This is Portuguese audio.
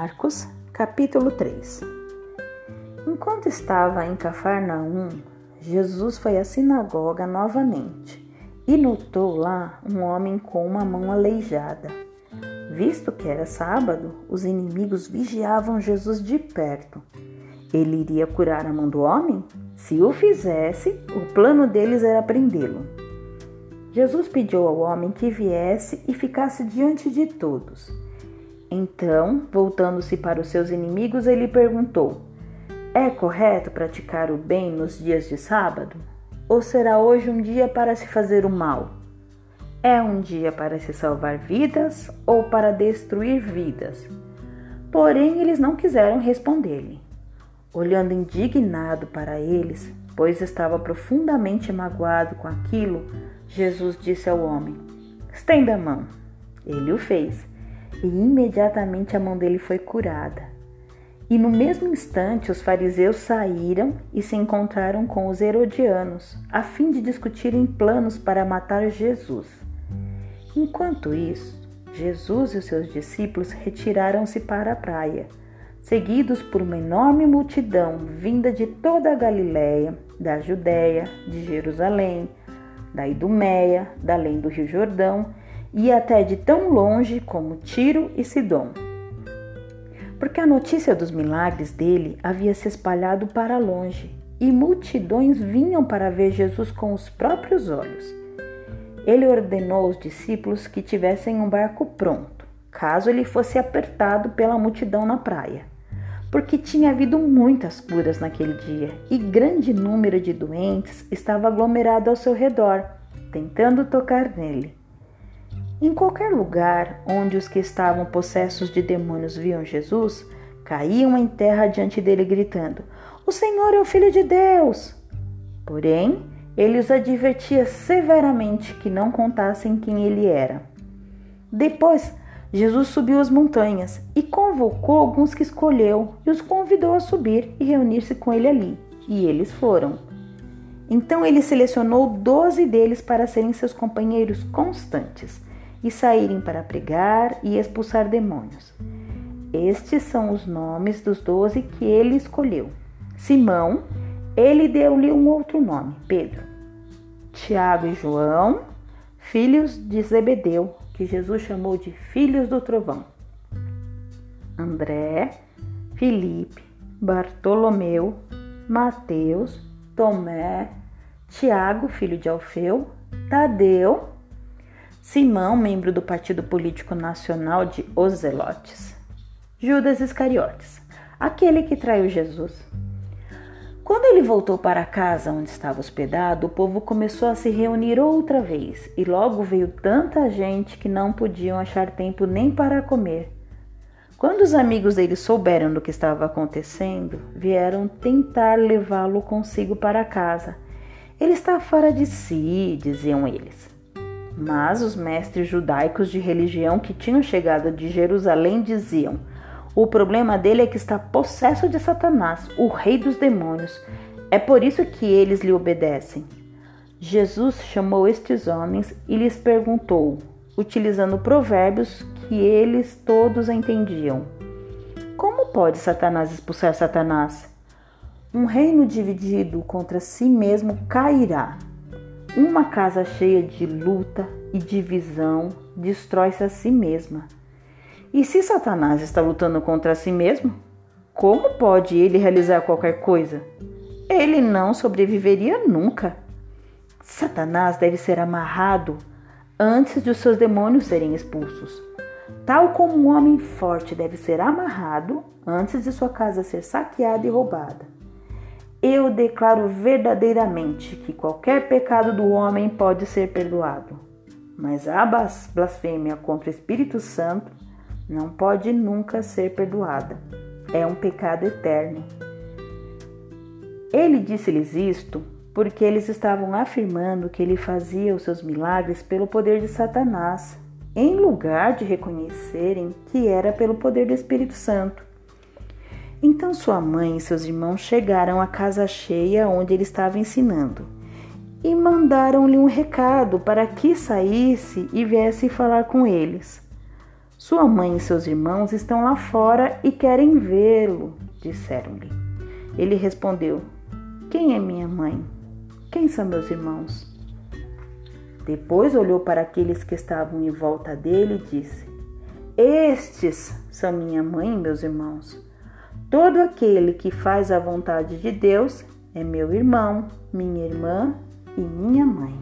Marcos, capítulo 3 Enquanto estava em Cafarnaum, Jesus foi à sinagoga novamente e notou lá um homem com uma mão aleijada. Visto que era sábado, os inimigos vigiavam Jesus de perto. Ele iria curar a mão do homem? Se o fizesse, o plano deles era prendê-lo. Jesus pediu ao homem que viesse e ficasse diante de todos. Então, voltando-se para os seus inimigos, ele perguntou: É correto praticar o bem nos dias de sábado? Ou será hoje um dia para se fazer o mal? É um dia para se salvar vidas ou para destruir vidas? Porém, eles não quiseram responder-lhe. Olhando indignado para eles, pois estava profundamente magoado com aquilo, Jesus disse ao homem: Estenda a mão. Ele o fez e imediatamente a mão dele foi curada. E no mesmo instante os fariseus saíram e se encontraram com os herodianos, a fim de discutirem planos para matar Jesus. Enquanto isso, Jesus e os seus discípulos retiraram-se para a praia, seguidos por uma enorme multidão vinda de toda a Galiléia, da Judéia, de Jerusalém, da Idumeia, da além do Rio Jordão e até de tão longe como Tiro e Sidom. Porque a notícia dos milagres dele havia se espalhado para longe e multidões vinham para ver Jesus com os próprios olhos. Ele ordenou aos discípulos que tivessem um barco pronto, caso ele fosse apertado pela multidão na praia, porque tinha havido muitas curas naquele dia e grande número de doentes estava aglomerado ao seu redor, tentando tocar nele. Em qualquer lugar onde os que estavam possessos de demônios viam Jesus, caíam em terra diante dele, gritando: O Senhor é o Filho de Deus! Porém, ele os advertia severamente que não contassem quem ele era. Depois, Jesus subiu as montanhas e convocou alguns que escolheu e os convidou a subir e reunir-se com ele ali. E eles foram. Então ele selecionou doze deles para serem seus companheiros constantes e saírem para pregar e expulsar demônios. Estes são os nomes dos doze que ele escolheu. Simão, ele deu-lhe um outro nome, Pedro. Tiago e João, filhos de Zebedeu, que Jesus chamou de filhos do trovão. André, Filipe, Bartolomeu, Mateus, Tomé, Tiago, filho de Alfeu, Tadeu, Simão, membro do Partido Político Nacional de Ozelotes, Judas Iscariotes, aquele que traiu Jesus. Quando ele voltou para a casa onde estava hospedado, o povo começou a se reunir outra vez, e logo veio tanta gente que não podiam achar tempo nem para comer. Quando os amigos dele souberam do que estava acontecendo, vieram tentar levá-lo consigo para casa. Ele está fora de si, diziam eles. Mas os mestres judaicos de religião que tinham chegado de Jerusalém diziam: o problema dele é que está possesso de Satanás, o rei dos demônios. É por isso que eles lhe obedecem. Jesus chamou estes homens e lhes perguntou, utilizando provérbios que eles todos entendiam: Como pode Satanás expulsar Satanás? Um reino dividido contra si mesmo cairá uma casa cheia de luta e divisão destrói-se a si mesma. E se Satanás está lutando contra si mesmo, como pode ele realizar qualquer coisa? Ele não sobreviveria nunca. Satanás deve ser amarrado antes de os seus demônios serem expulsos. Tal como um homem forte deve ser amarrado antes de sua casa ser saqueada e roubada. Eu declaro verdadeiramente que qualquer pecado do homem pode ser perdoado, mas a blasfêmia contra o Espírito Santo não pode nunca ser perdoada. É um pecado eterno. Ele disse-lhes isto porque eles estavam afirmando que ele fazia os seus milagres pelo poder de Satanás, em lugar de reconhecerem que era pelo poder do Espírito Santo. Então sua mãe e seus irmãos chegaram à casa cheia onde ele estava ensinando e mandaram-lhe um recado para que saísse e viesse falar com eles. Sua mãe e seus irmãos estão lá fora e querem vê-lo, disseram-lhe. Ele respondeu: Quem é minha mãe? Quem são meus irmãos? Depois olhou para aqueles que estavam em volta dele e disse: Estes são minha mãe e meus irmãos. Todo aquele que faz a vontade de Deus é meu irmão, minha irmã e minha mãe.